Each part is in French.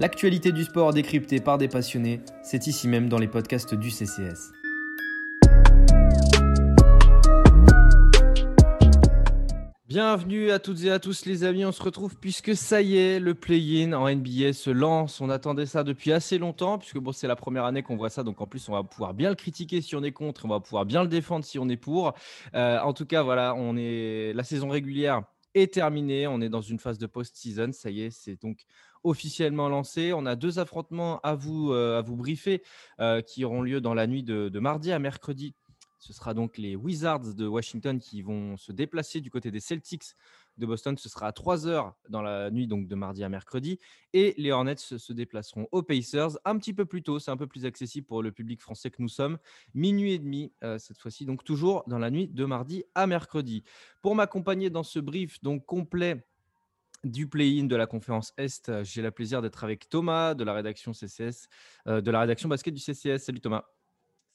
L'actualité du sport décryptée par des passionnés, c'est ici même dans les podcasts du CCS. Bienvenue à toutes et à tous les amis, on se retrouve puisque ça y est, le play-in en NBA se lance. On attendait ça depuis assez longtemps puisque bon, c'est la première année qu'on voit ça, donc en plus on va pouvoir bien le critiquer si on est contre, on va pouvoir bien le défendre si on est pour. Euh, en tout cas, voilà, on est la saison régulière est terminée, on est dans une phase de post-season, ça y est, c'est donc officiellement lancé. On a deux affrontements à vous, euh, à vous briefer euh, qui auront lieu dans la nuit de mardi à mercredi ce sera donc les Wizards de Washington qui vont se déplacer du côté des Celtics de Boston. Ce sera à 3 heures dans la nuit donc de mardi à mercredi. Et les Hornets se déplaceront aux Pacers un petit peu plus tôt. C'est un peu plus accessible pour le public français que nous sommes. Minuit et demi euh, cette fois-ci. Donc toujours dans la nuit de mardi à mercredi. Pour m'accompagner dans ce brief donc complet du play-in de la conférence Est, j'ai le plaisir d'être avec Thomas de la rédaction CCS, euh, de la rédaction basket du CCS. Salut Thomas.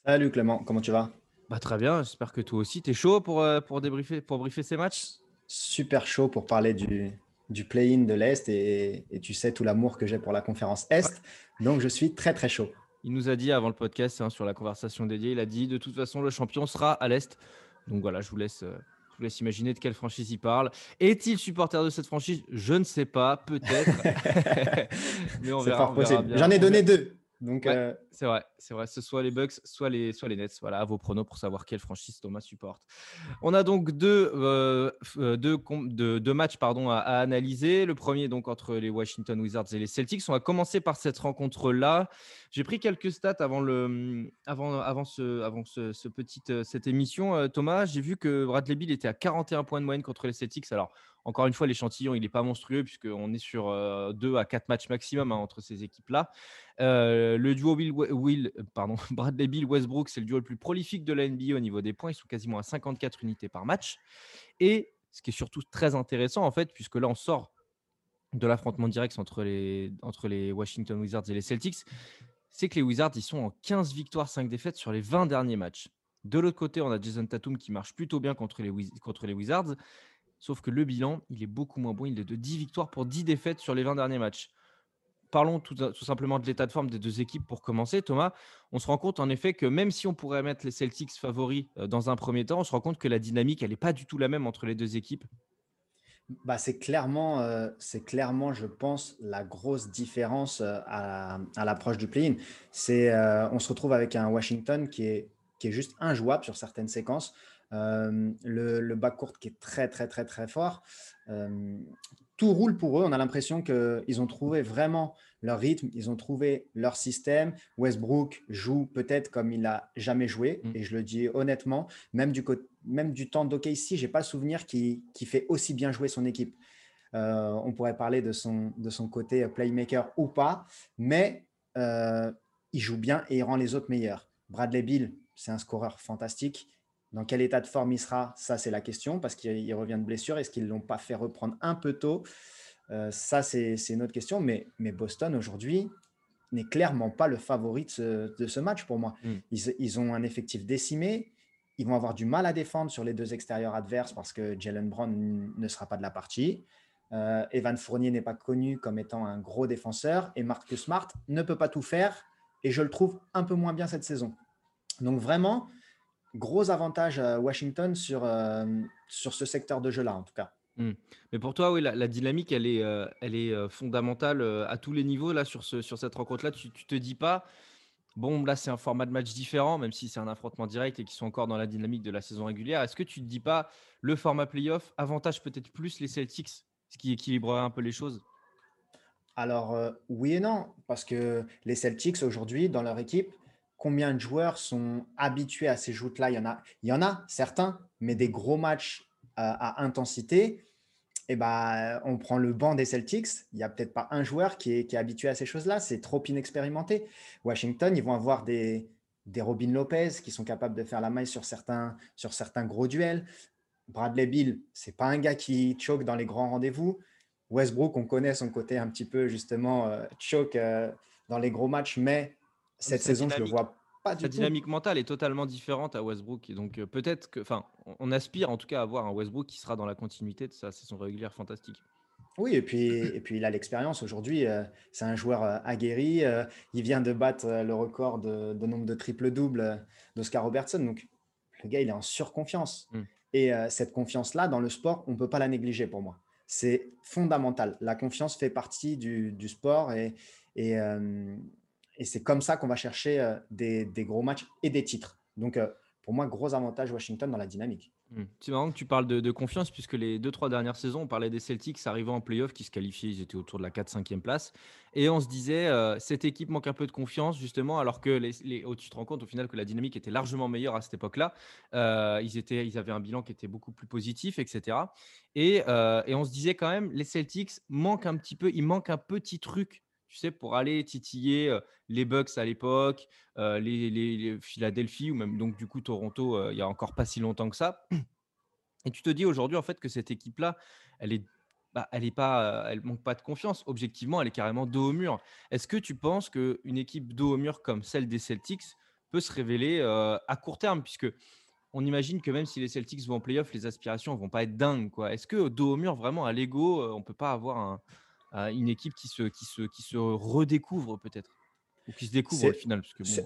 Salut Clément, comment tu vas? Bah, très bien, j'espère que toi aussi, tu es chaud pour, euh, pour, débriefer, pour briefer ces matchs? Super chaud pour parler du, du play-in de l'Est et, et, tu sais tout l'amour que j'ai pour la conférence Est. Donc je suis très très chaud. Il nous a dit avant le podcast hein, sur la conversation dédiée, il a dit de toute façon le champion sera à l'Est. Donc voilà, je vous laisse, euh, vous laisse imaginer de quelle franchise il parle. Est-il supporter de cette franchise? Je ne sais pas, peut-être. Mais on verra. possible. J'en ai donné deux. Donc, euh, c'est vrai, c'est vrai. Ce soit les Bucks, soit les, soit les Nets. Voilà, à vos pronos pour savoir quelle franchise Thomas supporte. On a donc deux, euh, euh, deux, deux, matchs pardon, à, analyser. Le premier donc entre les Washington Wizards et les Celtics. On va commencer par cette rencontre-là. J'ai pris quelques stats avant, le, avant, avant, ce, avant ce, ce petite, cette émission. Thomas, j'ai vu que Bradley Bill était à 41 points de moyenne contre les Celtics. Alors, encore une fois, l'échantillon, il n'est pas monstrueux puisqu'on est sur 2 à 4 matchs maximum hein, entre ces équipes-là. Le duo Will, pardon, Bradley Bill Westbrook, c'est le duo le plus prolifique de la NBA au niveau des points. Ils sont quasiment à 54 unités par match. Et ce qui est surtout très intéressant, en fait, puisque là, on sort de l'affrontement direct entre les, entre les Washington Wizards et les Celtics, c'est que les Wizards, ils sont en 15 victoires, 5 défaites sur les 20 derniers matchs. De l'autre côté, on a Jason Tatum qui marche plutôt bien contre les, contre les Wizards. Sauf que le bilan, il est beaucoup moins bon. Il est de 10 victoires pour 10 défaites sur les 20 derniers matchs. Parlons tout, simplement de l'état de forme des deux équipes pour commencer. Thomas, on se rend compte en effet que même si on pourrait mettre les Celtics favoris euh, dans un premier temps, on se rend compte que la dynamique, elle n'est pas du tout la même entre les deux équipes. Bah, c'est clairement, euh, clairement, je pense, la grosse différence euh, à, l'approche du play-in. On se retrouve avec un Washington qui est, qui est juste injouable sur certaines séquences. Le, le backcourt qui est très, très, très, très fort. Tout roule pour eux. On a l'impression qu'ils ont trouvé vraiment leur rythme, ils ont trouvé leur système. Westbrook joue peut-être comme il n'a jamais joué, mm. et je le dis honnêtement, même du, même du temps d'OKC, je n'ai pas souvenir qu'il fait aussi bien jouer son équipe. Euh, on pourrait parler de son, de son côté playmaker ou pas, mais il joue bien et il rend les autres meilleurs. Bradley Bill, c'est un scoreur fantastique. Dans quel état de forme il sera Ça, c'est la question, parce qu'il revient de blessure. Est-ce qu'ils ne l'ont pas fait reprendre un peu tôt? Euh, Ça, c'est une autre question. Mais, mais Boston, aujourd'hui, n'est clairement pas le favori de ce, match pour moi. Mm. Ils, ont un effectif décimé. Ils vont avoir du mal à défendre sur les deux extérieurs adverses parce que Jalen Brown ne sera pas de la partie. Euh, Evan Fournier n'est pas connu comme étant un gros défenseur et Marcus Smart ne peut pas tout faire et je le trouve un peu moins bien cette saison. Donc vraiment, gros avantage à Washington sur, euh, sur ce secteur de jeu-là, en tout cas. Hmm. Mais pour toi, oui, la, dynamique, elle est, euh, elle est euh, fondamentale à tous les niveaux. Là, sur, ce, sur cette rencontre-là, tu, ne te dis pas, bon, là, c'est un format de match différent, même si c'est un affrontement direct et qu'ils sont encore dans la dynamique de la saison régulière. Est-ce que tu te dis pas, le format playoff avantage peut-être plus les Celtics, ce qui équilibrerait un peu les choses? Alors, oui et non, parce que les Celtics, aujourd'hui, dans leur équipe, combien de joueurs sont habitués à ces joutes-là? Il y, en a, il y en a certains, mais des gros matchs euh, à intensité. Et eh ben, on prend le banc des Celtics. Il n'y a peut-être pas un joueur qui est, habitué à ces choses-là. C'est trop inexpérimenté. Washington, ils vont avoir des, des Robin Lopez qui sont capables de faire la maille sur certains, sur certains gros duels. Bradley Bill, c'est pas un gars qui choke dans les grands rendez-vous. Westbrook, on connaît son côté un petit peu justement euh, choke euh, dans les gros matchs, mais cette saison, je le vois pas du Sa dynamique mentale est totalement différente à Westbrook. Et donc, euh, peut-être que, enfin, on aspire en tout cas à avoir un Westbrook qui sera dans la continuité de sa saison régulière fantastique. Oui, et puis, et puis il a l'expérience aujourd'hui. Euh, c'est un joueur euh, aguerri. Euh, il vient de battre le record de, nombre de triple-double d'Oscar Robertson. Donc, le gars, il est en surconfiance. Mm. Et cette confiance-là, dans le sport, on ne peut pas la négliger pour moi. C'est fondamental. La confiance fait partie du, sport et, et, et c'est comme ça qu'on va chercher des, des, gros matchs et des titres. Donc, pour moi, gros avantage Washington dans la dynamique. Mmh. C'est marrant que tu parles de, confiance, puisque les deux, trois dernières saisons, on parlait des Celtics arrivant en playoff qui se qualifiaient, ils étaient autour de la 4-5e place. Et on se disait, euh, cette équipe manque un peu de confiance, justement, alors que oh, tu te rends compte au final que la dynamique était largement meilleure à cette époque-là. Euh, ils, étaient, ils avaient un bilan qui était beaucoup plus positif, etc. Et, euh, et on se disait quand même, les Celtics manquent un petit peu, il manque un petit truc tu sais, pour aller titiller les Bucks à l'époque, les, Philadelphie ou même donc du coup Toronto il y a encore pas si longtemps que ça. Et tu te dis aujourd'hui en fait que cette équipe-là, elle est bah, elle est pas, elle manque pas de confiance. Objectivement, elle est carrément dos au mur. Est-ce que tu penses qu'une équipe dos au mur comme celle des Celtics peut se révéler à court terme, puisque on imagine que même si les Celtics vont en playoff, les aspirations vont pas être dingues. Est-ce que dos au mur, vraiment à l'ego, on peut pas avoir un, une équipe qui se, qui se, qui se redécouvre peut-être ou qui se découvre au final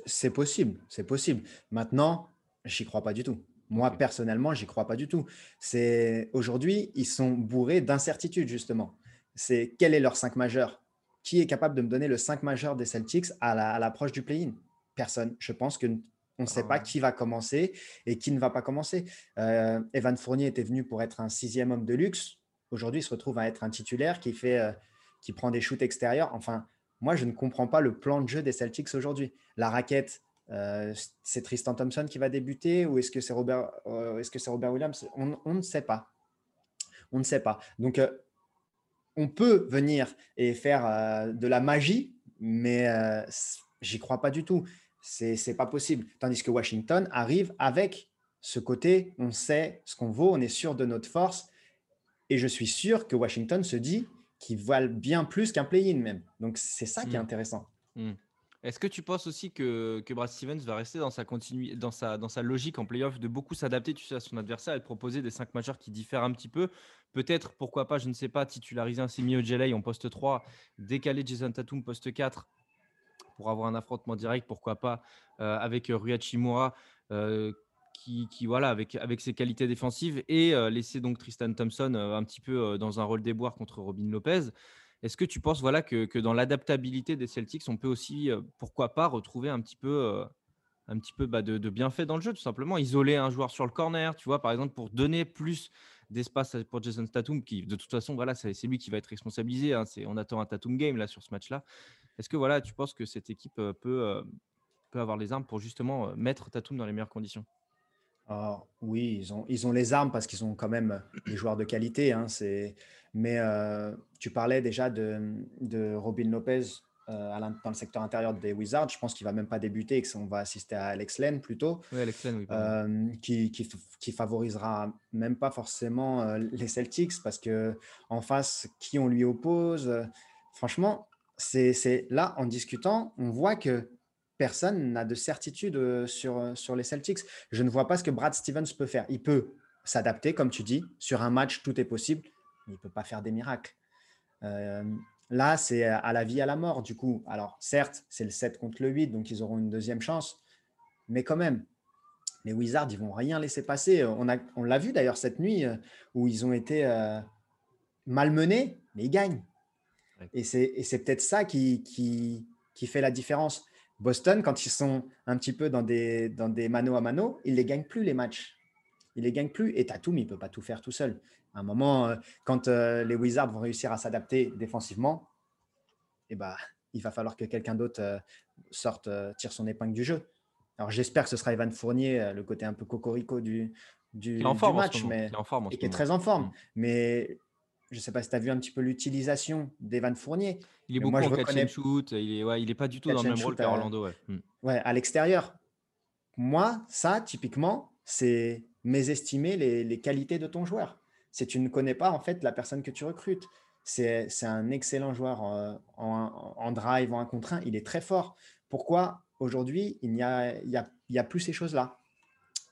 C'est possible, c'est possible. Maintenant, j'y crois pas du tout. Moi, personnellement, j'y crois pas du tout. C'est aujourd'hui, ils sont bourrés d'incertitudes justement. C'est quel est leur 5 majeur? Qui est capable de me donner le 5 majeur des Celtics à l'approche du play-in? Personne. Je pense que on ne sait pas qui va commencer et qui ne va pas commencer. Euh, Evan Fournier était venu pour être un sixième homme de luxe. Aujourd'hui, il se retrouve à être un titulaire qui fait euh, qui prend des shoots extérieurs. Enfin, moi, je ne comprends pas le plan de jeu des Celtics aujourd'hui. La raquette, euh, c'est Tristan Thompson qui va débuter ou est-ce que c'est Robert, euh, est-ce que c'est Robert Williams? On, ne sait pas. On ne sait pas. Donc, euh, on peut venir et faire de la magie, mais j'y crois pas du tout. C'est n'est pas possible. Tandis que Washington arrive avec ce côté, on sait ce qu'on vaut, on est sûr de notre force. Et je suis sûr que Washington se dit, qui valent bien plus qu'un play-in même. Donc c'est ça qui est mmh. intéressant. Mmh. Est-ce que tu penses aussi que, que Brad Stevens va rester dans sa, continu... dans sa, dans sa logique en playoff de beaucoup s'adapter tu sais, à son adversaire et de proposer des cinq majeurs qui diffèrent un petit peu? Peut-être, pourquoi pas, je ne sais pas, titulariser un Semi Ojeley en poste 3, décaler Jason Tatum poste 4 pour avoir un affrontement direct, pourquoi pas, euh, avec Rui Hachimura euh, qui, voilà, avec, avec ses qualités défensives et euh, laisser donc Tristan Thompson euh, un petit peu euh, dans un rôle déboire contre Robin Lopez. Est-ce que tu penses voilà, que, que dans l'adaptabilité des Celtics, on peut aussi, pourquoi pas, retrouver un petit peu, un petit peu bah, de, de bienfait dans le jeu, tout simplement? Isoler un joueur sur le corner, tu vois, par exemple, pour donner plus d'espace pour Jason Tatum, qui de toute façon, voilà, c'est lui qui va être responsabilisé. Hein, on attend un Tatum game là sur ce match-là. Est-ce que voilà, tu penses que cette équipe peut, peut avoir les armes pour justement mettre Tatum dans les meilleures conditions? Oui, ils ont, ils ont les armes parce qu'ils ont quand même des joueurs de qualité. Hein, mais euh, tu parlais déjà de, de Robin Lopez euh, dans le secteur intérieur des Wizards. Je pense qu'il ne va même pas débuter et qu'on va assister à Alex Len plutôt, oui, Alex Len, oui, euh, qui, qui, qui, favorisera même pas forcément les Celtics parce que en face, qui on lui oppose? Franchement, c'est là, en discutant, on voit que personne n'a de certitude euh, sur, euh, sur les Celtics. Je ne vois pas ce que Brad Stevens peut faire. Il peut s'adapter, comme tu dis. Sur un match, tout est possible. Mais il ne peut pas faire des miracles. Euh, là, c'est à la vie, à la mort, du coup. Alors, certes, c'est le 7 contre le 8, donc ils auront une deuxième chance. Mais quand même, les Wizards, ils vont rien laisser passer. On l'a on vu d'ailleurs cette nuit où ils ont été malmenés, mais ils gagnent. Et c'est peut-être ça qui, qui, qui, fait la différence. Boston, quand ils sont un petit peu dans des, dans des mano à mano, ils ne les gagnent plus les matchs. Ils ne les gagnent plus. Et Tatum, il ne peut pas tout faire tout seul. À un moment, euh, quand euh, les Wizards vont réussir à s'adapter défensivement, eh ben, il va falloir que quelqu'un d'autre euh, sorte, tire son épingle du jeu. Alors j'espère que ce sera Evan Fournier, le côté un peu cocorico du, du, match, mais et qui est très en forme. Mm. Mais je ne sais pas si tu as vu un petit peu l'utilisation d'Evan Fournier. Il est beaucoup moi, je en reconnais... shoot. Il n'est est pas du tout dans le même rôle qu'Orlando. Ouais. Hmm. ouais, à l'extérieur. Moi, ça, typiquement, c'est mésestimer les, les qualités de ton joueur. Si tu ne connais pas, en fait, la personne que tu recrutes. C'est un excellent joueur en, en, drive, en un contre un. Il est très fort. Pourquoi aujourd'hui, il n'y a, il y a, il y a plus ces choses-là?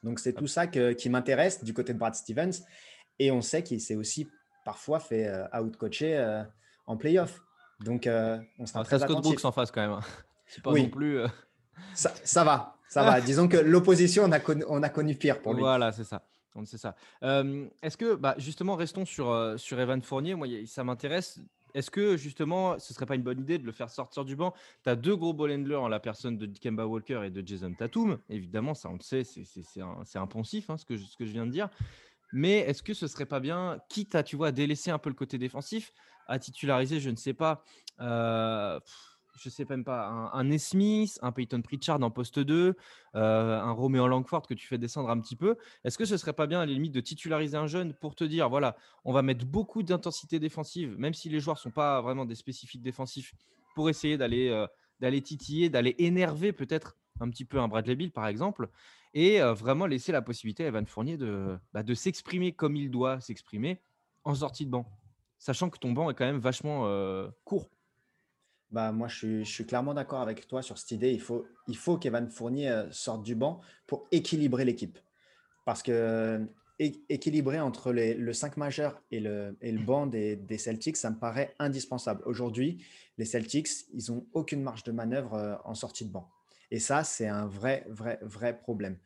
Donc, c'est tout ça que, qui m'intéresse du côté de Brad Stevens. Et on sait qu'il s'est aussi parfois fait out-coacher en playoff. Donc, on sera ah, très Scott Brooks en face quand même. Hein. C'est pas non plus. Ça, ça, va, ça va. Disons que l'opposition, on a, connu, on a connu pire pour lui. Voilà, c'est ça. C'est ça. Est-ce que, bah, justement, restons sur, sur Evan Fournier. Moi, ça m'intéresse. Est-ce que justement, ce serait pas une bonne idée de le faire sortir du banc? Tu as deux gros ball handlers en la personne de Kemba Walker et de Jason Tatum. Évidemment, ça on le sait, c'est impensif hein, ce, que je, ce que je viens de dire. Mais est-ce que ce serait pas bien, quitte à tu vois, délaisser un peu le côté défensif, à titulariser, je ne sais pas, euh, je sais même pas, un, un un Peyton Pritchard en poste 2, euh, un Roméo Langford que tu fais descendre un petit peu. Est-ce que ce serait pas bien à la limite de titulariser un jeune pour te dire, voilà, on va mettre beaucoup d'intensité défensive, même si les joueurs sont pas vraiment des spécifiques défensifs, pour essayer d'aller euh, d'aller titiller, d'aller énerver peut-être un petit peu un Bradley Bill par exemple, et vraiment laisser la possibilité à Evan Fournier de, bah, de s'exprimer comme il doit s'exprimer en sortie de banc, sachant que ton banc est quand même vachement court. Bah, moi, je suis, clairement d'accord avec toi sur cette idée. Il faut, qu'Evan Fournier sorte du banc pour équilibrer l'équipe. Parce que équilibrer entre le 5 majeur et le, banc des, Celtics, ça me paraît indispensable. Aujourd'hui, les Celtics, ils n'ont aucune marge de manœuvre en sortie de banc. Et ça, c'est un vrai, vrai, vrai problème.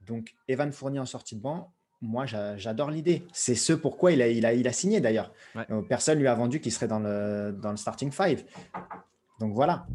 Donc, Evan Fournier en sortie de banc, moi, j'adore l'idée. C'est ce pourquoi il a, il a, il a signé d'ailleurs. Euh, personne lui a vendu qu'il serait dans le, dans le starting five. Donc voilà.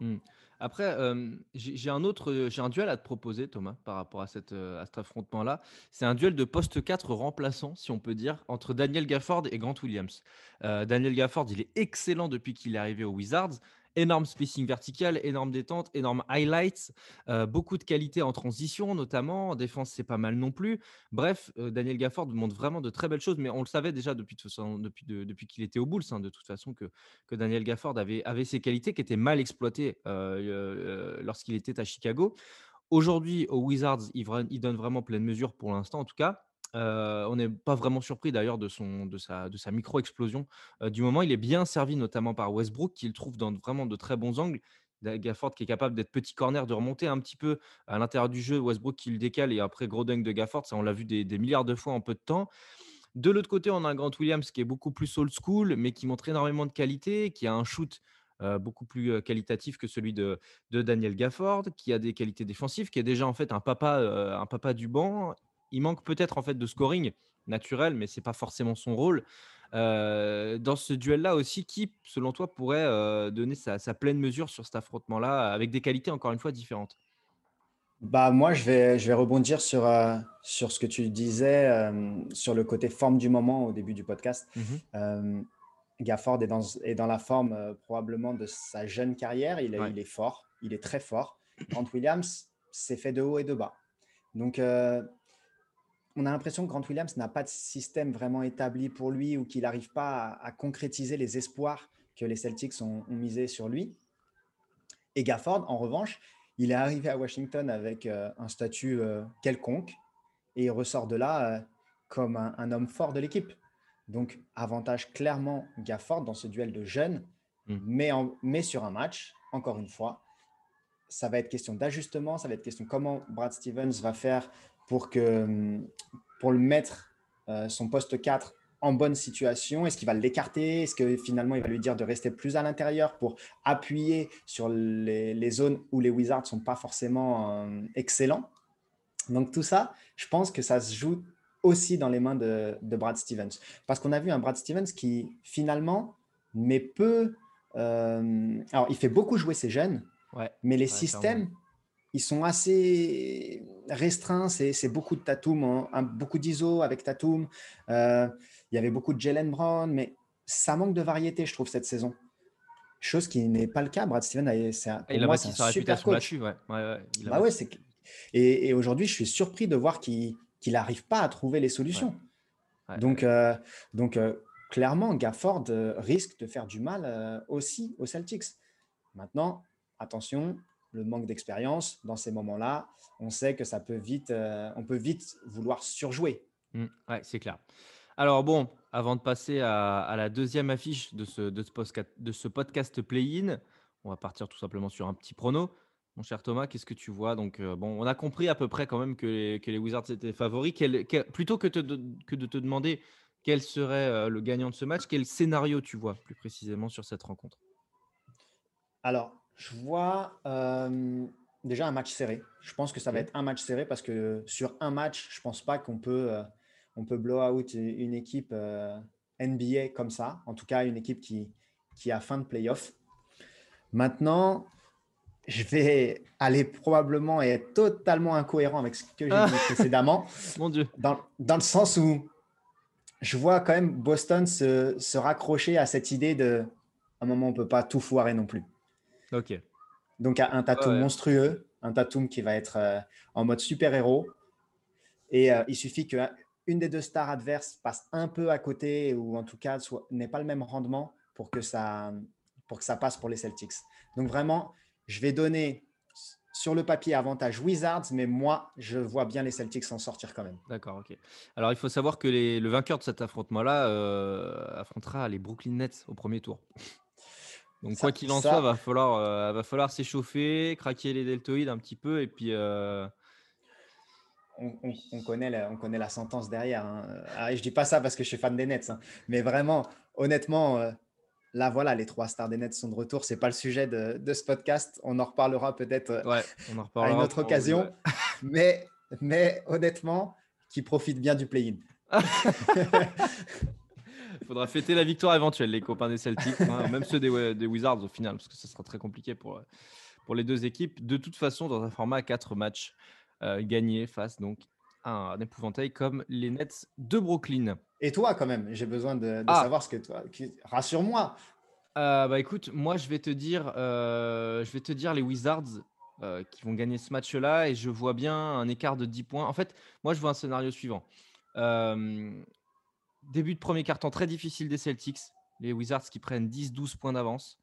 Hmm. Après, euh, j'ai un autre, j'ai un duel à te proposer, Thomas, par rapport à, cette, euh, à cet affrontement-là. C'est un duel de poste 4 remplaçant, si on peut dire, entre Daniel Gafford et Grant Williams. Daniel Gafford, il est excellent depuis qu'il est arrivé aux Wizards énorme spacing vertical, énorme détente, énorme highlights, euh, beaucoup de qualité en transition notamment. En défense, c'est pas mal non plus. Bref, euh, Daniel Gafford montre vraiment de très belles choses, mais on le savait déjà depuis, depuis, depuis qu'il était au Bulls, hein, de toute façon, que, que Daniel Gafford avait, avait ses qualités qui étaient mal exploitées euh, lorsqu'il était à Chicago. Aujourd'hui, aux Wizards, il, il donne vraiment pleine mesure pour l'instant, en tout cas on n'est pas vraiment surpris d'ailleurs de, de, sa, de sa micro-explosion. du moment, il est bien servi notamment par Westbrook, qu'il trouve dans vraiment de très bons angles. Gafford qui est capable d'être petit corner, de remonter un petit peu à l'intérieur du jeu. Westbrook qui le décale et après gros dunk de Gafford, ça on l'a vu des, milliards de fois en peu de temps. De l'autre côté, on a un Grant Williams qui est beaucoup plus old school, mais qui montre énormément de qualité, qui a un shoot beaucoup plus qualitatif que celui de, de, Daniel Gafford, qui a des qualités défensives, qui est déjà en fait un papa, un papa du banc il manque peut-être en fait de scoring naturel, mais c'est pas forcément son rôle. Euh, dans ce duel-là aussi, qui, selon toi, pourrait euh, donner sa, pleine mesure sur cet affrontement-là, avec des qualités encore une fois différentes? Bah, Moi, je vais, je vais rebondir sur, euh, sur ce que tu disais, sur le côté forme du moment au début du podcast. Mmh Gafford est dans, est dans la forme probablement de sa jeune carrière. Il, il est fort, il est très fort. Grant Williams, c'est fait de haut et de bas. Donc, on a l'impression que Grant Williams n'a pas de système vraiment établi pour lui ou qu'il n'arrive pas à, concrétiser les espoirs que les Celtics ont, misé sur lui. Et Gafford, en revanche, il est arrivé à Washington avec euh, un statut euh, quelconque et il ressort de là euh, comme un, homme fort de l'équipe. Donc, avantage clairement Gafford dans ce duel de jeunes, mmh. mais, mais sur un match, encore une fois, ça va être question d'ajustement, ça va être question comment Brad Stevens va faire pour, que, pour le mettre euh, son poste 4 en bonne situation? Est-ce qu'il va l'écarter? Est-ce que finalement il va lui dire de rester plus à l'intérieur pour appuyer sur les, zones où les Wizards ne sont pas forcément euh, excellents? Donc tout ça, je pense que ça se joue aussi dans les mains de, Brad Stevens. Parce qu'on a vu un Brad Stevens qui finalement met peu... Euh, alors il fait beaucoup jouer ses jeunes, mais les systèmes ils sont assez restreints. C'est beaucoup de Tatum, beaucoup d'ISO avec Tatum. Euh, il y avait beaucoup de Jalen Brown, mais ça manque de variété, je trouve, cette saison. Chose qui n'est pas le cas. Brad Steven, c'est un, il moi, c'est un super coach. Ouais. Ouais, bah ouais, et, et aujourd'hui, je suis surpris de voir qu'il n'arrive pas à trouver les solutions. Donc, euh, donc euh, clairement, Gafford risque de faire du mal aussi aux Celtics. Maintenant, attention, le manque d'expérience, dans ces moments-là, on sait que ça peut vite, euh, on peut vite vouloir surjouer. Mmh, ouais, c'est clair. Alors bon, avant de passer à, la deuxième affiche de ce, de ce, podcast, de ce podcast play-in, on va partir tout simplement sur un petit prono. Mon cher Thomas, qu'est-ce que tu vois? Donc, euh, bon, on a compris à peu près quand même que les, que les Wizards étaient favoris. plutôt que, que, de te demander quel serait le gagnant de ce match Quel scénario tu vois plus précisément sur cette rencontre? Alors, je vois déjà un match serré. Je pense que ça va être un match serré parce que sur un match, je ne pense pas qu'on peut, on peut blow out une équipe NBA comme ça. En tout cas, une équipe qui, qui a fin de playoff. Maintenant, je vais aller probablement et être totalement incohérent avec ce que j'ai dit précédemment. Mon Dieu. Dans, dans, le sens où je vois quand même Boston se, se raccrocher à cette idée de à un moment, on ne peut pas tout foirer non plus. Ok. Donc, un Tatum monstrueux, un Tatum qui va être euh, en mode super-héros. Et euh, il suffit qu'une des deux stars adverses passe un peu à côté ou en tout cas n'ait pas le même rendement pour que, ça, pour que ça passe pour les Celtics. Donc, vraiment, je vais donner sur le papier avantage Wizards, mais moi, je vois bien les Celtics s'en sortir quand même. D'accord, ok. Alors, il faut savoir que le vainqueur de cet affrontement-là euh, affrontera les Brooklyn Nets au premier tour. Donc, quoi qu'il en soit, va falloir, euh, va falloir s'échauffer, craquer les deltoïdes un petit peu et puis. Euh, on, connaît la, on connaît la sentence derrière. Hein. Ah, je dis pas ça parce que je suis fan des Nets, hein. mais vraiment, honnêtement, Là, voilà, les trois stars des Nets sont de retour. Ce n'est pas le sujet de, ce podcast. On en reparlera peut-être euh, à une autre occasion. mais, mais honnêtement, qui profite bien du play-in. Il faudra fêter la victoire éventuelle, les copains des Celtics, hein, même ceux des, Wizards au final, parce que ce sera très compliqué pour, pour les deux équipes. De toute façon, dans un format à quatre matchs euh, gagnés face donc un épouvantail comme les Nets de Brooklyn. Et toi, quand même, j'ai besoin de, ah. savoir ce que toi. Rassure-moi. Euh, bah écoute, moi je vais te dire, euh, je vais te dire les Wizards euh, qui vont gagner ce match-là et je vois bien un écart de 10 points. En fait, moi je vois un scénario suivant. Début de premier quart-temps très difficile des Celtics, les Wizards qui prennent 10-12 points d'avance.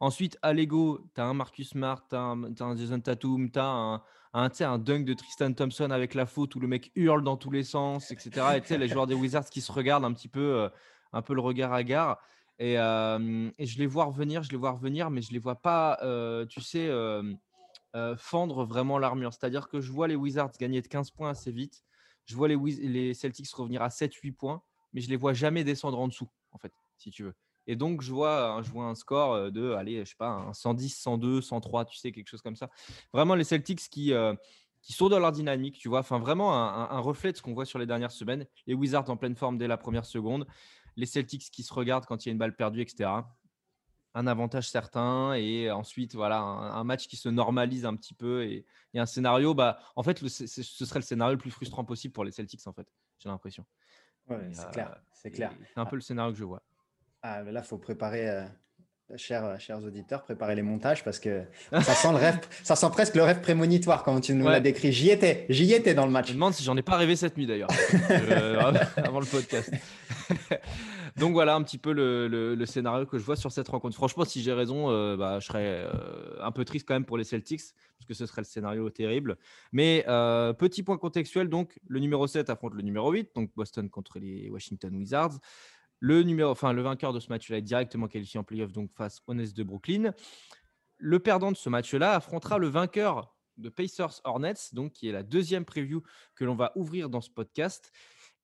Ensuite, à l'ego, tu as un Marcus Smart, tu as, un Jason Tatum, tu as un, un, un dunk de Tristan Thompson avec la faute où le mec hurle dans tous les sens, etc. Et les joueurs des Wizards qui se regardent un petit peu, euh, un peu le regard à gare. Et, euh, et, je les vois revenir, je les vois revenir, mais je les vois pas, euh, tu sais, fendre vraiment l'armure. C'est-à-dire que je vois les Wizards gagner de 15 points assez vite. Je vois les, les Celtics revenir à 7-8 points, mais je les vois jamais descendre en dessous, en fait, si tu veux. Et donc, je vois, je vois un score de, allez, je sais pas, un 110, 102, 103, tu sais, quelque chose comme ça. Vraiment, les Celtics qui, qui sont dans leur dynamique, tu vois, enfin, vraiment un, reflet de ce qu'on voit sur les dernières semaines. Les Wizards en pleine forme dès la première seconde. Les Celtics qui se regardent quand il y a une balle perdue, etc. Un avantage certain. Et ensuite, voilà, un, match qui se normalise un petit peu. Et, un scénario, bah, en fait, ce serait le scénario le plus frustrant possible pour les Celtics, en fait, j'ai l'impression. Ouais, c'est clair. C'est clair. C'est un peu le scénario que je vois. Ah, là, il faut préparer, euh, chers, chers auditeurs, préparer les montages parce que ça sent, le rêve, ça sent presque le rêve prémonitoire quand tu nous l'as décrit. J'y étais, j'y étais dans le match. Je me demande si j'en ai pas rêvé cette nuit d'ailleurs, euh, avant le podcast. Donc voilà un petit peu le, scénario que je vois sur cette rencontre. Franchement, si j'ai raison, euh, bah, je serais un peu triste quand même pour les Celtics, parce que ce serait le scénario terrible. Mais petit point contextuel, donc le numéro 7 affronte le numéro 8, donc Boston contre les Washington Wizards. Le, numéro, enfin, le vainqueur de ce match-là est directement qualifié en playoff donc face aux Nets de Brooklyn. Le perdant de ce match-là affrontera le vainqueur de Pacers Hornets, donc qui est la deuxième preview que l'on va ouvrir dans ce podcast.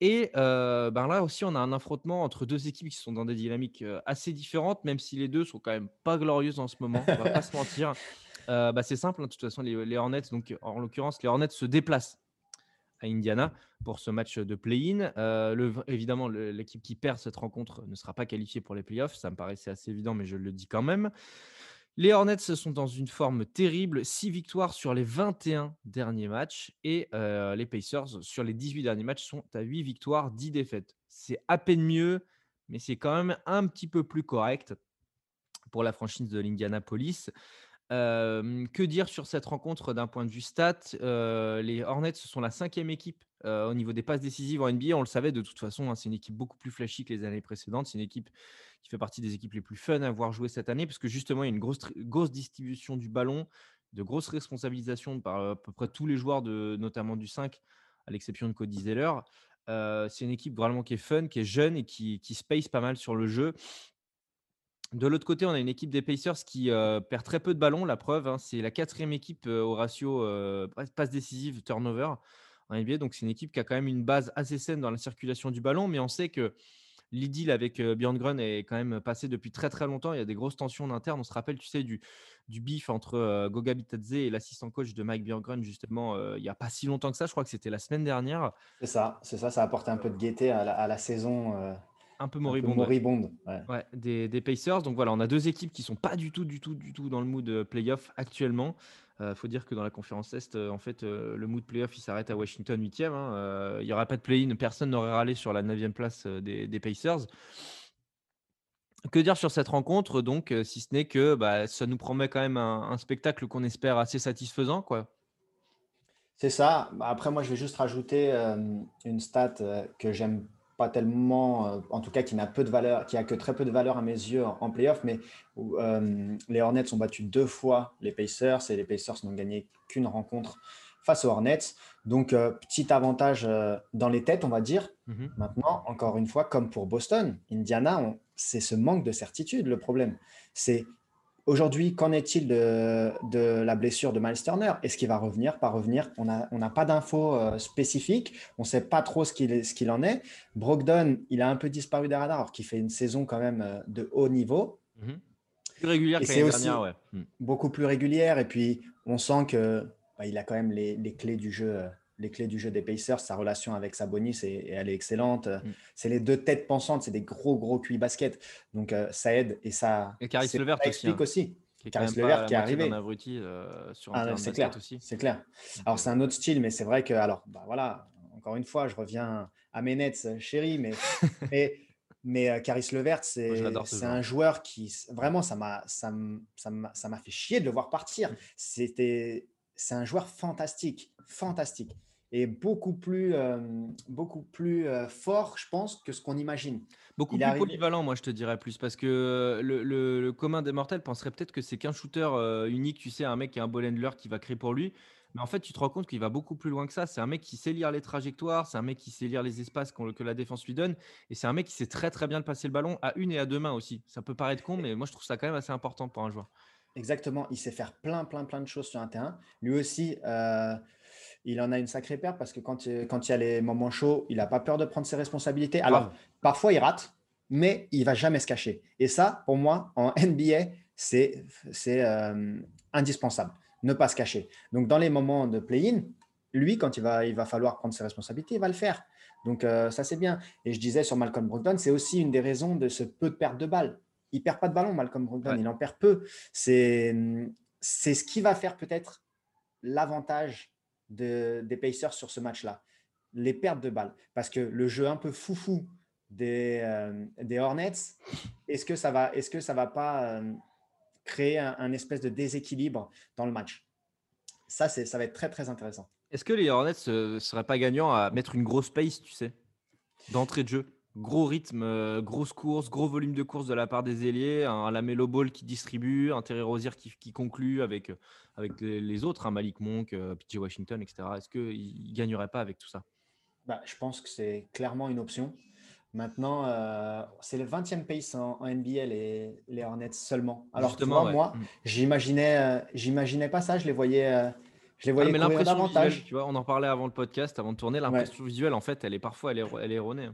Et ben là aussi, on a un affrontement entre deux équipes qui sont dans des dynamiques assez différentes, même si les deux sont quand même pas glorieuses en ce moment. On va pas se mentir. Bah, c'est simple, hein, de toute façon, les, Hornets, donc en l'occurrence, les Hornets se déplacent à Indiana pour ce match de play-in. Évidemment, l'équipe qui perd cette rencontre ne sera pas qualifiée pour les playoffs. Ça me paraissait assez évident, mais je le dis quand même. Les Hornets sont dans une forme terrible, 6 victoires sur les 21 derniers matchs et euh, les Pacers sur les 18 derniers matchs sont à 8 victoires, 10 défaites. C'est à peine mieux, mais c'est quand même un petit peu plus correct pour la franchise de l'Indianapolis que dire sur cette rencontre d'un point de vue stat Les Hornets ce sont la cinquième équipe au niveau des passes décisives en NBA. On le savait de toute façon, hein, c'est une équipe beaucoup plus flashy que les années précédentes. C'est une équipe qui fait partie des équipes les plus fun à voir jouer cette année, parce que justement, il y a une grosse, distribution du ballon, de grosses responsabilisations par à peu près tous les joueurs, notamment du 5, à l'exception de Cody Zeller. c'est une équipe vraiment qui est fun, qui est jeune et qui, qui space pas mal sur le jeu. De l'autre côté, on a une équipe des Pacers qui euh, perd très peu de ballons. La preuve, hein, c'est la quatrième équipe euh, au ratio euh, passe décisive turnover en NBA. Donc, c'est une équipe qui a quand même une base assez saine dans la circulation du ballon. Mais on sait que l'idylle avec Björn Grun est quand même passé depuis très très longtemps. Il y a des grosses tensions en interne. On se rappelle, tu sais, du, du entre Goga Bitadze et l'assistant coach de Mike Björn justement, il n'y a pas si longtemps que ça. Je crois que c'était la semaine dernière. C'est ça, c'est ça. Ça a apporté un peu de gaieté à la, saison. Un peu moribonde. moribonde ouais. des, des, Pacers. Donc voilà, on a deux équipes qui sont pas du tout, du tout, du tout dans le mood playoff actuellement. Il euh, faut dire que dans la conférence Est, euh, en fait, euh, le mood playoff il s'arrête à Washington 8e. Hein. Il n'y aura pas de play-in, personne n'aurait râlé sur la 9e place des, Pacers. Que dire sur cette rencontre, donc, si ce n'est que bah, ça nous promet quand même un, spectacle qu'on espère assez satisfaisant, quoi. C'est ça. Bah, après, moi, je vais juste rajouter une stat que j'aime pas tellement, euh, en tout cas qui n'a peu de valeur, qui a que très peu de valeur à mes yeux en, playoff, mais euh, les Hornets ont battu deux fois les Pacers et les Pacers n'ont gagné qu'une rencontre face aux Hornets. Donc, euh, petit avantage dans les têtes, on va dire. Mhm. Maintenant, encore une fois, comme pour Boston, Indiana, c'est ce manque de certitude le problème. C'est Aujourd'hui, qu'en est-il de, la blessure de Miles Turner? Est-ce qu'il va revenir, pas revenir? On n'a pas d'infos euh, spécifiques, on ne sait pas trop ce qu'il en est. Brogdon, il a un peu disparu des radars, alors qu'il fait une saison quand même euh, de haut niveau. Mhm. Plus régulière que l'année dernière, ouais. Hmm. Beaucoup plus régulière, et puis on sent qu'il bah, a quand même les clés du jeu euh, les clés du jeu des Pacers, sa relation avec Sabonis, et, elle est excellente. Mm. C'est les deux têtes pensantes, c'est des gros, gros cuits basket. Donc, euh, ça aide et ça, et Caris Levert explique aussi. Qui Caris Levert qui est arrivé. Euh, sur un ah, c'est clair, aussi. C'est clair. Alors, c'est un autre style, mais c'est vrai que, alors, bah, voilà, encore une fois, je reviens à mes nets, chérie, mais, mais, mais euh, Caris Levert, c'est un joueur qui, vraiment, ça m'a ça fait chier de le voir partir. Mm. C'était c'est un joueur fantastique, fantastique est beaucoup plus, euh, beaucoup plus euh, fort, je pense, que ce qu'on imagine. Beaucoup plus polyvalent, moi, je te dirais plus, parce que euh, le, le, commun des mortels penserait peut-être que c'est qu'un shooter unique, tu sais, un mec qui est un ball handler qui va créer pour lui. Mais en fait, tu te rends compte qu'il va beaucoup plus loin que ça. C'est un mec qui sait lire les trajectoires, c'est un mec qui sait lire les espaces que la défense lui donne, et c'est un mec qui sait très très bien passer le ballon à une et à deux mains aussi. Ça peut paraître con, mais moi je trouve ça quand même assez important pour un joueur. Exactement, il sait faire plein plein plein de choses sur un terrain. Lui aussi, il en a une sacrée perte parce que quand, quand il y a les moments chauds, il n'a pas peur de prendre ses responsabilités. Alors, parfois, il rate, mais il va jamais se cacher. Et ça, pour moi, en NBA, c'est euh, indispensable. Ne pas se cacher. Donc, dans les moments de play-in, lui, quand il va, il va falloir prendre ses responsabilités, il va le faire. Donc, euh, ça, c'est bien. Et je disais sur Malcolm Brogdon, c'est aussi une des raisons de ce peu de perte de balles. Il perd pas de ballon, Malcolm Brogdon. Il en perd peu. C'est ce qui va faire peut-être l'avantage des Pacers sur ce match-là. Les pertes de balles. Parce que le jeu un peu foufou des, euh, des Hornets, est-ce que ça va, est-ce que ça va pas euh, créer un, espèce de déséquilibre dans le match? Ça, c'est, ça va être très très intéressant. Est-ce que les Hornets ne euh, seraient pas gagnants à mettre une grosse pace, tu sais, d'entrée de jeu Gros rythme, euh, grosse course, gros volume de course de la part des ailiers, un Lamelo Ball qui distribue, un Terry Rozier qui, qui conclut avec, euh, avec les, autres, un hein, Malik Monk, euh, PJ Washington, etc. Est-ce qu'il ne gagnerait pas avec tout ça? Bah, Je pense que c'est clairement une option. Maintenant, c'est le 20e pace en, NBA, les, les, Hornets seulement. Alors, Justement, moi, mm. j'imaginais, j'imaginais pas ça, je les voyais. Je les voyais ah, davantage. tu vois, on en parlait avant le podcast, avant de tourner. L'impression visuelle, en fait, elle est parfois elle est, elle est erronée.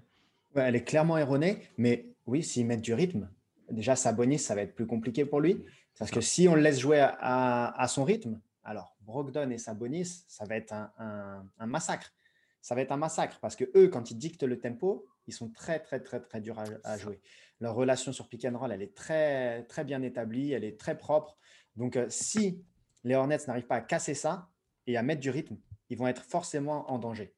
Elle est clairement erronée, mais oui, s'ils mettent du rythme, déjà Sabonis, ça va être plus compliqué pour lui. Parce que si on le laisse jouer à, son rythme, alors Brogdon et Sabonis, ça va être un, massacre. Ça va être un massacre parce que eux, quand ils dictent le tempo, ils sont très, très, très, très durs à, jouer. Leur relation sur pick and roll, elle est très, très bien établie, elle est très propre. Donc, euh, si les Hornets n'arrivent pas à casser ça et à mettre du rythme, ils vont être forcément en danger.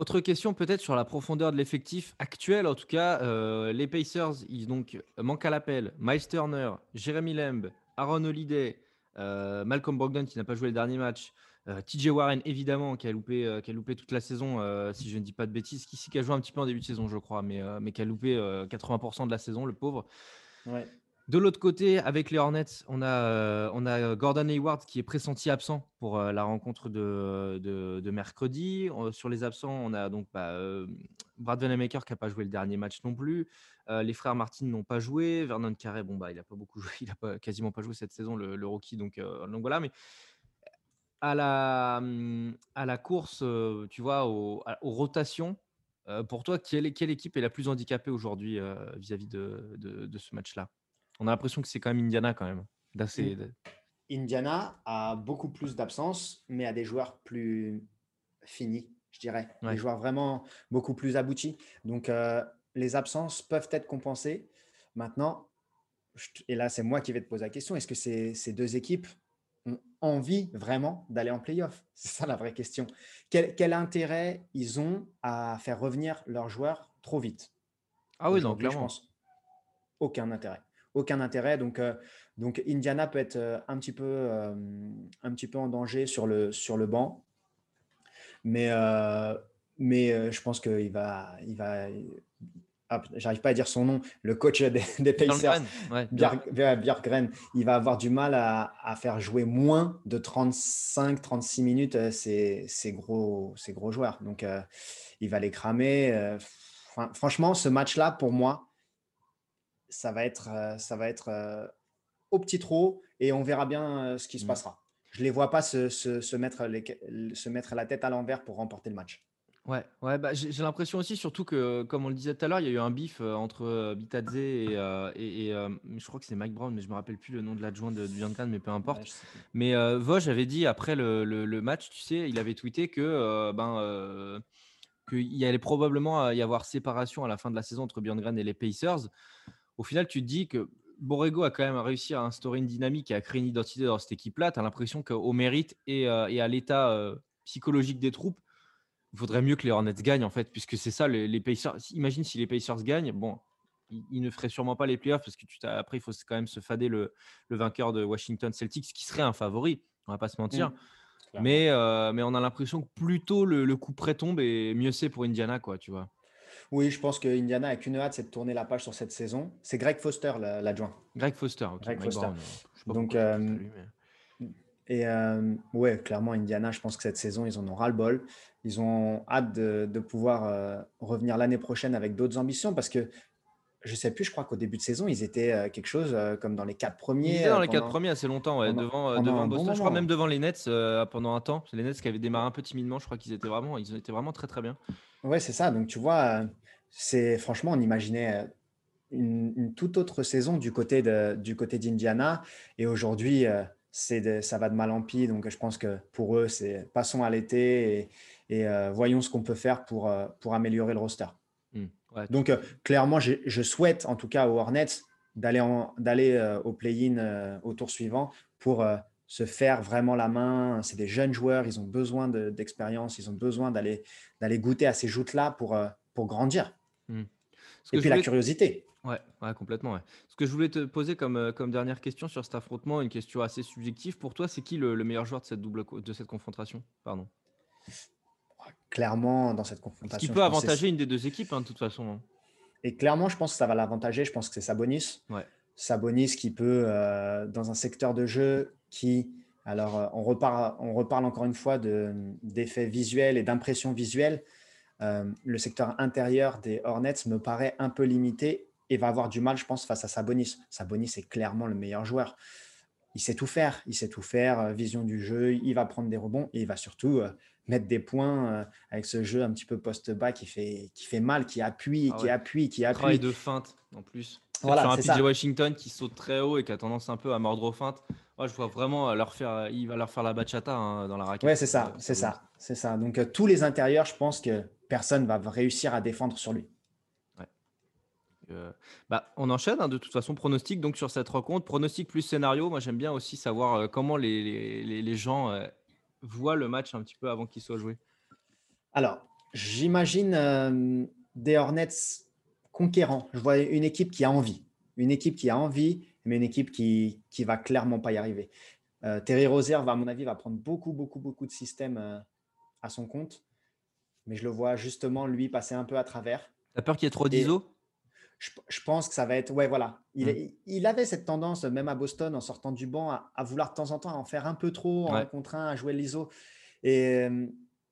Autre question peut-être sur la profondeur de l'effectif actuel. En tout cas, euh, les Pacers, ils donc manquent à l'appel. Miles Turner, Jeremy Lamb, Aaron Holiday, euh, Malcolm Brogdon qui n'a pas joué le dernier match, euh, TJ Warren évidemment qui a loupé, qui a loupé toute la saison, si je ne dis pas de bêtises, qui, a joué un petit peu en début de saison je crois, mais, mais qui a loupé 80% de la saison, le pauvre. Ouais. De l'autre côté, avec les Hornets, on a, euh, on a Gordon Hayward qui est pressenti absent pour euh, la rencontre de, mercredi. Euh, sur les absents, on a donc bah, Brad Vanamaker qui n'a pas joué le dernier match non plus. les frères Martin n'ont pas joué. Vernon Carré, bon, bah, il n'a pas beaucoup joué, il quasiment pas joué cette saison, le, rookie. Donc, donc voilà, mais à la, à la course, tu vois, aux rotations, pour toi, quelle, équipe est la plus handicapée aujourd'hui vis-à-vis de, ce match-là? On a l'impression que c'est quand même Indiana quand même. Indiana a beaucoup plus d'absence, mais a des joueurs plus finis, je dirais. Des joueurs vraiment beaucoup plus aboutis. Donc, les absences peuvent être compensées. Maintenant, et là, c'est moi qui vais te poser la question, est-ce que ces, deux équipes ont envie vraiment d'aller en playoff? C'est ça la vraie question. Quel, intérêt ils ont à faire revenir leurs joueurs trop vite? Ah oui, donc clairement. Je pense aucun intérêt. Aucun intérêt. Donc, euh, donc Indiana peut être euh, un petit peu, euh, un petit peu en danger sur le, sur le banc. Mais, mais je pense qu'il va, il va j'arrive pas à dire son nom, le coach des, Pacers, ouais, Björkgren, il va avoir du mal à, faire jouer moins de 35-36 minutes euh, ces, gros, ces gros joueurs. Donc, euh, il va les cramer. Franchement, ce match-là, pour moi, ça va être, ça va être au petit trot et on verra bien ce qui se passera. Je ne les vois pas se, se, mettre les, se mettre la tête à l'envers pour remporter le match. Ouais, ouais, bah, j'ai l'impression aussi, surtout que, comme on le disait tout à l'heure, il y a eu un bif entre Bitadze et, et, je crois que c'est Mike Brown, mais je me rappelle plus le nom de l'adjoint de, de mais peu importe. Mais Vosge avait dit après le, le- match, tu sais, il avait tweeté que ben qu'il allait probablement y avoir séparation à la fin de la saison entre Bjorn et les Pacers. Au final, tu te dis que Borrego a quand même réussi à instaurer une dynamique et à créer une identité dans cette équipe-là. Tu as l'impression qu'au mérite et, et à l'état psychologique des troupes, il faudrait mieux que les Hornets gagnent en fait, puisque c'est ça, les, Pacers. Imagine si les Pacers gagnent, bon, ils, ne feraient sûrement pas les playoffs parce que tu après, il faut quand même se fader le, vainqueur de Washington Celtics, qui serait un favori, on va pas se mentir. Mmh, mais, euh, mais on a l'impression que plutôt le, le coup près tombe et mieux c'est pour Indiana, quoi, tu vois. Oui, je pense que Indiana a qu'une hâte, c'est de tourner la page sur cette saison. C'est Greg Foster, l'adjoint. Greg Foster, ok. Greg Foster. Donc, euh, et euh, ouais, clairement, Indiana, je pense que cette saison, ils en ont ras-le-bol. Ils ont hâte de, pouvoir euh, revenir l'année prochaine avec d'autres ambitions parce que je sais plus, je crois qu'au début de saison, ils étaient euh, quelque chose comme dans les quatre premiers. Ils étaient dans les quatre premiers assez longtemps, devant, devant Boston. je crois même devant les Nets pendant un temps. Les Nets qui avaient démarré un peu timidement, je crois qu'ils étaient vraiment, ils étaient vraiment très très bien. Ouais, c'est ça. Donc tu vois, c'est franchement, on imaginait une, une, toute autre saison du côté de, du côté d'Indiana. Et aujourd'hui, c'est ça va de mal en pis. Donc, je pense que pour eux, c'est passons à l'été et, euh, voyons ce qu'on peut faire pour, euh, pour améliorer le roster. Mmh, donc, euh, clairement, je souhaite en tout cas aux Hornets d'aller d'aller au play-in au tour suivant pour se faire vraiment la main. C'est des jeunes joueurs, ils ont besoin d'expérience, ils ont besoin d'aller d'aller goûter à ces joutes-là pour, pour grandir. Mmh. Et puis la curiosité. Ouais, ouais, complètement. Ce que je voulais te poser comme, euh, comme dernière question sur cet affrontement, une question assez subjective. Pour toi, c'est qui le, meilleur joueur de cette double de cette confrontation? Pardon. Clairement, dans cette Ce qui confrontation, peut avantager une des deux équipes, hein, de toute façon. Hein. Et clairement, je pense que ça va l'avantager. Je pense que c'est Sabonis. Ouais. Sabonis qui peut, euh, dans un secteur de jeu qui, alors euh, on reparle, on reparle encore une fois de, d'effets visuels et d'impressions visuelles. Le secteur intérieur des Hornets me paraît un peu limité et va avoir du mal, je pense, face à Sabonis. Sabonis est clairement le meilleur joueur. Il sait tout faire, il sait tout faire, euh, vision du jeu, il va prendre des rebonds et il va surtout euh, mettre des points euh, avec ce jeu un petit peu post-bas qui fait, qui fait mal, qui appuie, ah qui appuie, qui appuie. Travail de feinte en plus. Voilà, sur un PJ Washington qui saute très haut et qui a tendance un peu à mordre aux feintes. Moi, je vois vraiment leur faire, il va leur faire la bachata hein, dans la raquette. Ouais, c'est ça, c'est ça, c'est ça. Donc tous les intérieurs, je pense que personne va réussir à défendre sur lui. Euh, bah, on enchaîne hein, de toute façon. Pronostic donc sur cette rencontre. Pronostic plus scénario. Moi, j'aime bien aussi savoir euh, comment les, gens euh, voient le match un petit peu avant qu'il soit joué. Alors, j'imagine des Hornets conquérants. Je vois une équipe qui a envie. Une équipe qui a envie, mais une équipe qui qui va clairement pas y arriver. Terry Rozier va, à mon avis, va prendre beaucoup, beaucoup, beaucoup de systèmes à son compte. Mais je le vois justement, lui, passer un peu à travers. T'as peur qu'il y ait trop d'ISO? je, pense que ça va être. Ouais, voilà. Il, mmh. il, avait cette tendance, même à Boston, en sortant du banc, à, vouloir de temps en temps en faire un peu trop en contre un, à jouer l'ISO. Et,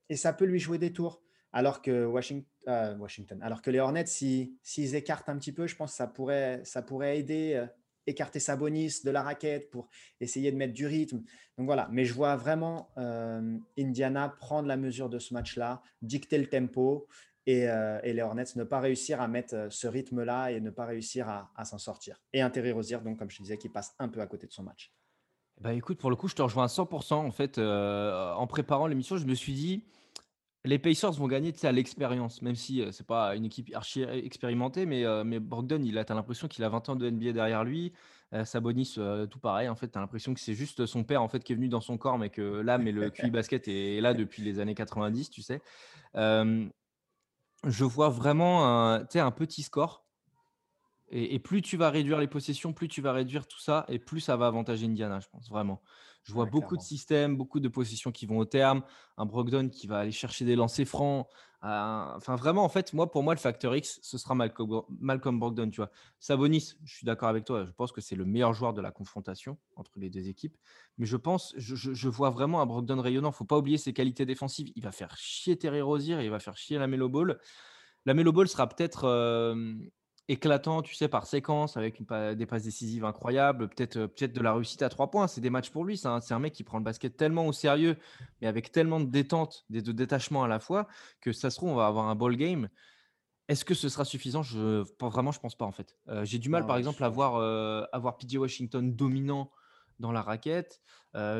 et, ça peut lui jouer des tours. Alors que Washington, euh, Washington alors que les Hornets, s'ils si, écartent un petit peu, je pense que ça pourrait, ça pourrait aider, euh, écarter Sabonis de la raquette pour essayer de mettre du rythme. Donc voilà. Mais je vois vraiment euh, Indiana prendre la mesure de ce match-là, dicter le tempo et, euh, les Hornets ne pas réussir à mettre ce rythme-là et ne pas réussir à, s'en sortir. Et un Terry donc comme je disais, qui passe un peu à côté de son match. Bah écoute, pour le coup, je te rejoins à 100%. En fait, en préparant l'émission, je me suis dit, les Pacers vont gagner à l'expérience, même si ce c'est pas une équipe archi expérimentée, mais, mais Brogdon, il a, l'impression qu'il a 20 ans de NBA derrière lui. Sabonis, tout pareil. En fait, tu as l'impression que c'est juste son père en fait, qui est venu dans son corps, mais que l'âme et le QI basket est là depuis les années 90, tu sais. je vois vraiment un petit score. Et, plus tu vas réduire les possessions, plus tu vas réduire tout ça, et plus ça va avantager Indiana, je pense, vraiment. Je vois beaucoup de systèmes, beaucoup de possessions qui vont au terme, un Brogdon qui va aller chercher des lancers francs, Enfin, vraiment, en fait, moi, pour moi, le facteur X, ce sera Malcolm, Malcolm Brogdon. Tu vois. Sabonis, je suis d'accord avec toi. Je pense que c'est le meilleur joueur de la confrontation entre les deux équipes. Mais je pense, je, vois vraiment un Brogdon rayonnant. faut pas oublier ses qualités défensives. Il va faire chier Terry Rozier, il va faire chier la Melo Ball. La Melo Ball sera peut-être éclatant, tu sais, par séquence, avec des passes décisives incroyables, peut-être euh, peut de la réussite à trois points. C'est des matchs pour lui. C'est un, mec qui prend le basket tellement au sérieux, mais avec tellement de détente, de, de détachement à la fois, que ça se trouve, on va avoir un ball game. Est-ce que ce sera suffisant? Je, Vraiment, je pense pas en fait. Euh, j'ai du mal, par exemple, à voir, euh, à voir PJ Washington dominant dans la raquette.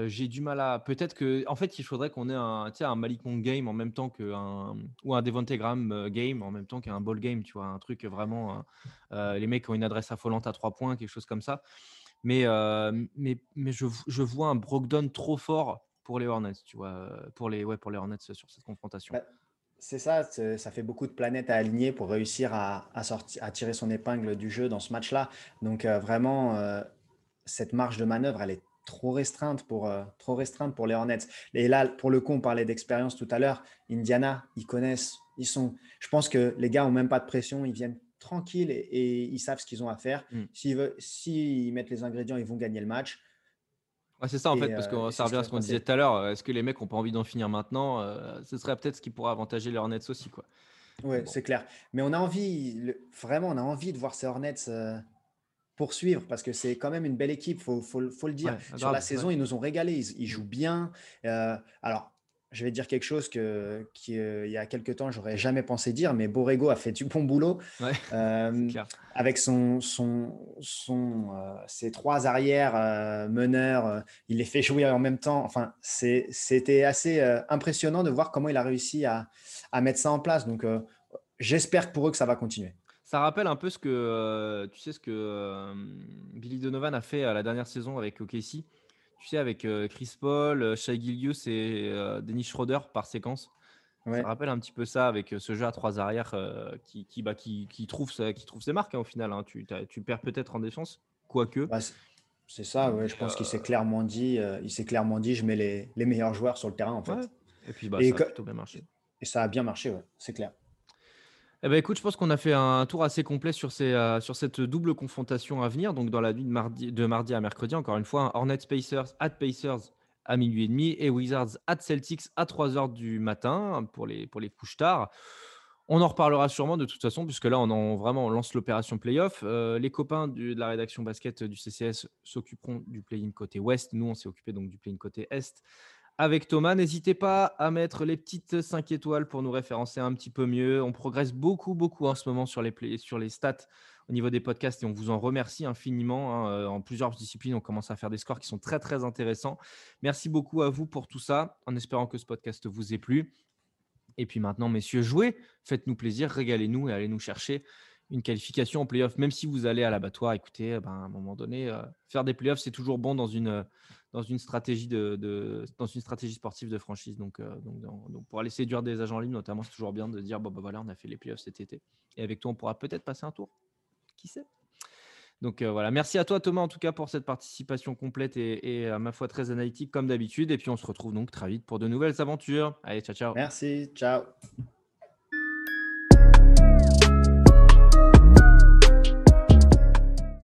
j'ai du mal à. Peut-être que. En fait, il faudrait qu'on ait un, un Malik Monk game en même temps qu'un. Ou un Devontae Graham game en même temps qu'un ball game, tu vois. Un truc vraiment. les mecs ont une adresse affolante à trois points, quelque chose comme ça. Mais, mais, mais je, je, vois un Brogdon trop fort pour les Hornets, tu vois. Pour les, ouais, pour les Hornets sur cette confrontation. Bah, c'est ça, ça fait beaucoup de planètes à aligner pour réussir à, sortir, à tirer son épingle du jeu dans ce match-là. Donc, vraiment cette marge de manœuvre, elle est trop restreinte pour, euh, trop restreinte pour les Hornets. Et là, pour le coup, on parlait d'expérience tout à l'heure. Indiana, ils connaissent, ils sont. Je pense que les gars ont même pas de pression, ils viennent tranquilles et, ils savent ce qu'ils ont à faire. Mm. S'ils si mettent les ingrédients, ils vont gagner le match. c'est ça en fait, parce que euh, ça revient à ce qu'on disait tout à l'heure. Est-ce que les mecs n'ont pas envie d'en finir maintenant euh, Ce serait peut-être ce qui pourrait avantager les Hornets aussi, quoi. Oui, c'est clair. Mais on a envie, vraiment, on a envie de voir ces Hornets poursuivre parce que c'est quand même une belle équipe, il faut, faut, faut, le dire. Sur la saison, ils nous ont régalé, ils, jouent bien. Euh, alors, je vais dire quelque chose que, qui, euh, il y a quelques temps, j'aurais jamais pensé dire, mais Borrego a fait du bon boulot euh, avec son, son, son ses trois arrières meneurs. il les fait jouer en même temps. Enfin, c'était assez impressionnant de voir comment il a réussi à, à mettre ça en place. Donc, j'espère pour eux que ça va continuer. Ça rappelle un peu ce que, euh, tu sais, ce que euh, Billy Donovan a fait à la dernière saison avec OKC. Tu sais, avec euh, Chris Paul, Shai Gillius et Dennis Schroeder par séquence. Ça rappelle un petit peu ça avec ce jeu à trois arrières qui, qui, bah, qui, qui, trouve, qui trouve ses marques hein, au final. Hein. Tu, tu, perds peut-être en défense, quoique. Bah, c'est ça, ouais, je pense qu'il s'est clairement dit, il s'est clairement dit, je mets les, les, meilleurs joueurs sur le terrain en fait. Et puis bah, ça a plutôt bien marché. Et ça a bien marché, c'est clair. Eh ben, écoute, je pense qu'on a fait un tour assez complet sur, ces, euh, sur cette double confrontation à venir. Donc, dans la nuit de mardi, de mardi à mercredi, encore une fois, Hornets Pacers at Pacers à minuit et demi et Wizards at Celtics à 3 h du matin pour les, pour les couches tard. On en reparlera sûrement de toute façon, puisque là, on, vraiment, on lance l'opération playoff. Euh, les copains de la rédaction basket du CCS s'occuperont du play-in côté ouest. Nous, on s'est occupé donc du play-in côté est avec Thomas. N'hésitez pas à mettre les petites 5 étoiles pour nous référencer un petit peu mieux. On progresse beaucoup, beaucoup en ce moment sur les, sur les stats au niveau des podcasts et on vous en remercie infiniment. Hein. Euh, en plusieurs disciplines, on commence à faire des scores qui sont très, très intéressants. Merci beaucoup à vous pour tout ça, en espérant que ce podcast vous ait plu. Et puis maintenant, messieurs, jouez, faites-nous plaisir, régalez-nous et allez nous chercher une qualification en playoff. Même si vous allez à l'abattoir, écoutez, ben, à un moment donné, euh, faire des playoffs, c'est toujours bon dans une dans une stratégie de, dans une stratégie sportive de franchise. Donc, euh, donc, pour aller séduire des agents libres, notamment, c'est toujours bien de dire bon bah voilà, on a fait les playoffs cet été et avec toi, on pourra peut-être passer un tour. Qui sait? Donc euh, voilà, merci à toi Thomas en tout cas pour cette participation complète et, et à ma foi très analytique comme d'habitude. Et puis on se retrouve donc très vite pour de nouvelles aventures. Allez, ciao ciao. Merci, ciao.